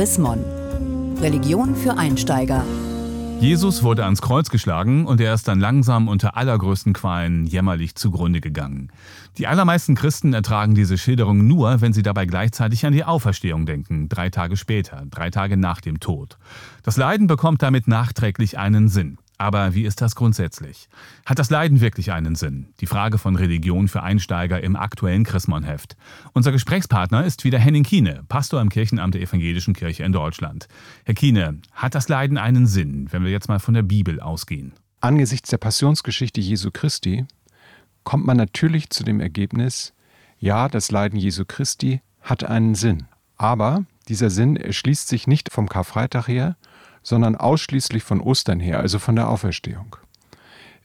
Chrismon. Religion für Einsteiger. Jesus wurde ans Kreuz geschlagen und er ist dann langsam unter allergrößten Qualen jämmerlich zugrunde gegangen. Die allermeisten Christen ertragen diese Schilderung nur, wenn sie dabei gleichzeitig an die Auferstehung denken, drei Tage später, drei Tage nach dem Tod. Das Leiden bekommt damit nachträglich einen Sinn. Aber wie ist das grundsätzlich? Hat das Leiden wirklich einen Sinn? Die Frage von Religion für Einsteiger im aktuellen Chrismon-Heft. Unser Gesprächspartner ist wieder Henning Kiene, Pastor im Kirchenamt der Evangelischen Kirche in Deutschland. Herr Kiene, hat das Leiden einen Sinn, wenn wir jetzt mal von der Bibel ausgehen? Angesichts der Passionsgeschichte Jesu Christi kommt man natürlich zu dem Ergebnis, ja, das Leiden Jesu Christi hat einen Sinn. Aber dieser Sinn erschließt sich nicht vom Karfreitag her, sondern ausschließlich von Ostern her, also von der Auferstehung.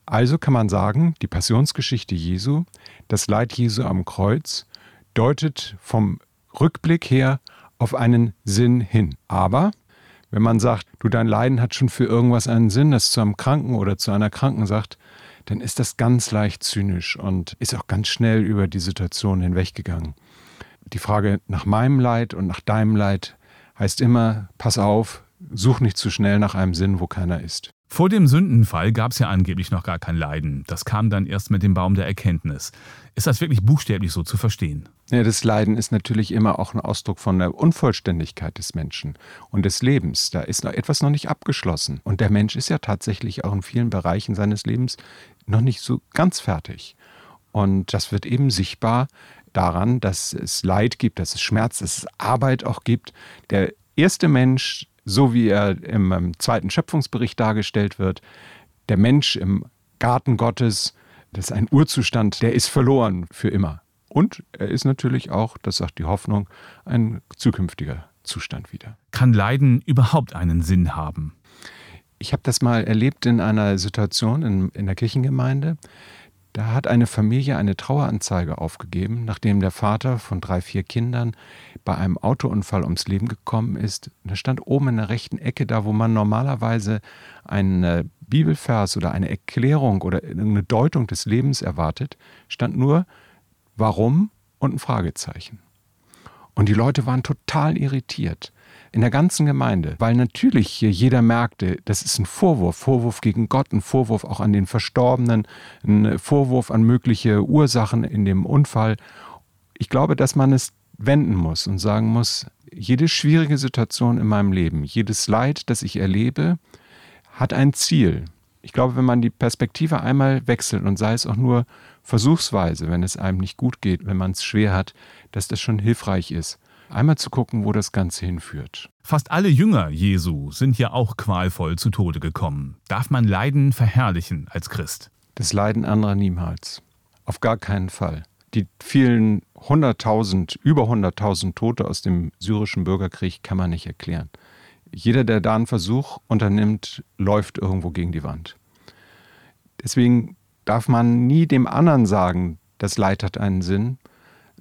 Also kann man sagen, die Passionsgeschichte Jesu, das Leid Jesu am Kreuz, deutet vom Rückblick her auf einen Sinn hin. Aber wenn man sagt, du, dein Leiden hat schon für irgendwas einen Sinn, das zu einem Kranken oder zu einer Kranken sagt, dann ist das ganz leicht zynisch und ist auch ganz schnell über die Situation hinweggegangen. Die Frage nach meinem Leid und nach deinem Leid heißt immer, pass auf, Such nicht zu schnell nach einem Sinn, wo keiner ist. Vor dem Sündenfall gab es ja angeblich noch gar kein Leiden. Das kam dann erst mit dem Baum der Erkenntnis. Ist das wirklich buchstäblich so zu verstehen? Ja, das Leiden ist natürlich immer auch ein Ausdruck von der Unvollständigkeit des Menschen und des Lebens. Da ist noch etwas noch nicht abgeschlossen. Und der Mensch ist ja tatsächlich auch in vielen Bereichen seines Lebens noch nicht so ganz fertig. Und das wird eben sichtbar daran, dass es Leid gibt, dass es Schmerz, dass es Arbeit auch gibt. Der erste Mensch, so wie er im, im zweiten Schöpfungsbericht dargestellt wird, der Mensch im Garten Gottes, das ist ein Urzustand, der ist verloren für immer. Und er ist natürlich auch, das sagt die Hoffnung, ein zukünftiger Zustand wieder. Kann Leiden überhaupt einen Sinn haben? Ich habe das mal erlebt in einer Situation in, in der Kirchengemeinde. Da hat eine Familie eine Traueranzeige aufgegeben, nachdem der Vater von drei, vier Kindern bei einem Autounfall ums Leben gekommen ist. Da stand oben in der rechten Ecke, da wo man normalerweise einen Bibelvers oder eine Erklärung oder eine Deutung des Lebens erwartet, stand nur Warum und ein Fragezeichen. Und die Leute waren total irritiert in der ganzen Gemeinde, weil natürlich hier jeder merkte, das ist ein Vorwurf, Vorwurf gegen Gott, ein Vorwurf auch an den Verstorbenen, ein Vorwurf an mögliche Ursachen in dem Unfall. Ich glaube, dass man es wenden muss und sagen muss, jede schwierige Situation in meinem Leben, jedes Leid, das ich erlebe, hat ein Ziel. Ich glaube, wenn man die Perspektive einmal wechselt und sei es auch nur versuchsweise, wenn es einem nicht gut geht, wenn man es schwer hat, dass das schon hilfreich ist einmal zu gucken, wo das Ganze hinführt. Fast alle Jünger Jesu sind ja auch qualvoll zu Tode gekommen. Darf man Leiden verherrlichen als Christ? Das Leiden anderer niemals. Auf gar keinen Fall. Die vielen hunderttausend, über hunderttausend Tote aus dem syrischen Bürgerkrieg kann man nicht erklären. Jeder, der da einen Versuch unternimmt, läuft irgendwo gegen die Wand. Deswegen darf man nie dem anderen sagen, das Leid hat einen Sinn,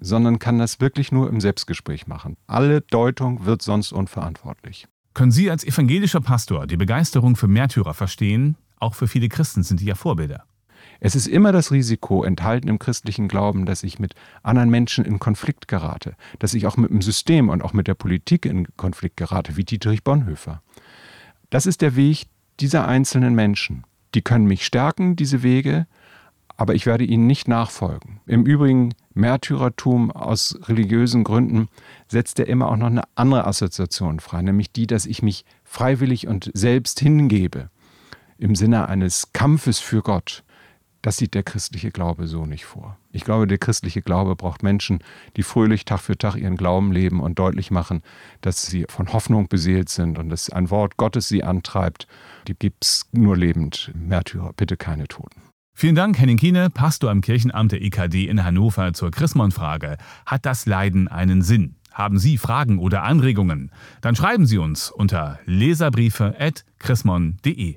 sondern kann das wirklich nur im Selbstgespräch machen. Alle Deutung wird sonst unverantwortlich. Können Sie als evangelischer Pastor die Begeisterung für Märtyrer verstehen? Auch für viele Christen sind die ja Vorbilder. Es ist immer das Risiko enthalten im christlichen Glauben, dass ich mit anderen Menschen in Konflikt gerate, dass ich auch mit dem System und auch mit der Politik in Konflikt gerate, wie Dietrich Bonhoeffer. Das ist der Weg dieser einzelnen Menschen. Die können mich stärken, diese Wege, aber ich werde ihnen nicht nachfolgen. Im Übrigen, Märtyrertum aus religiösen Gründen setzt er immer auch noch eine andere Assoziation frei, nämlich die, dass ich mich freiwillig und selbst hingebe im Sinne eines Kampfes für Gott. Das sieht der christliche Glaube so nicht vor. Ich glaube, der christliche Glaube braucht Menschen, die fröhlich Tag für Tag ihren Glauben leben und deutlich machen, dass sie von Hoffnung beseelt sind und dass ein Wort Gottes sie antreibt. Die gibt es nur lebend. Märtyrer, bitte keine Toten. Vielen Dank, Henning Kiene, Pastor im Kirchenamt der EKD in Hannover zur Chrismon-Frage. Hat das Leiden einen Sinn? Haben Sie Fragen oder Anregungen? Dann schreiben Sie uns unter leserbriefe.chrismon.de.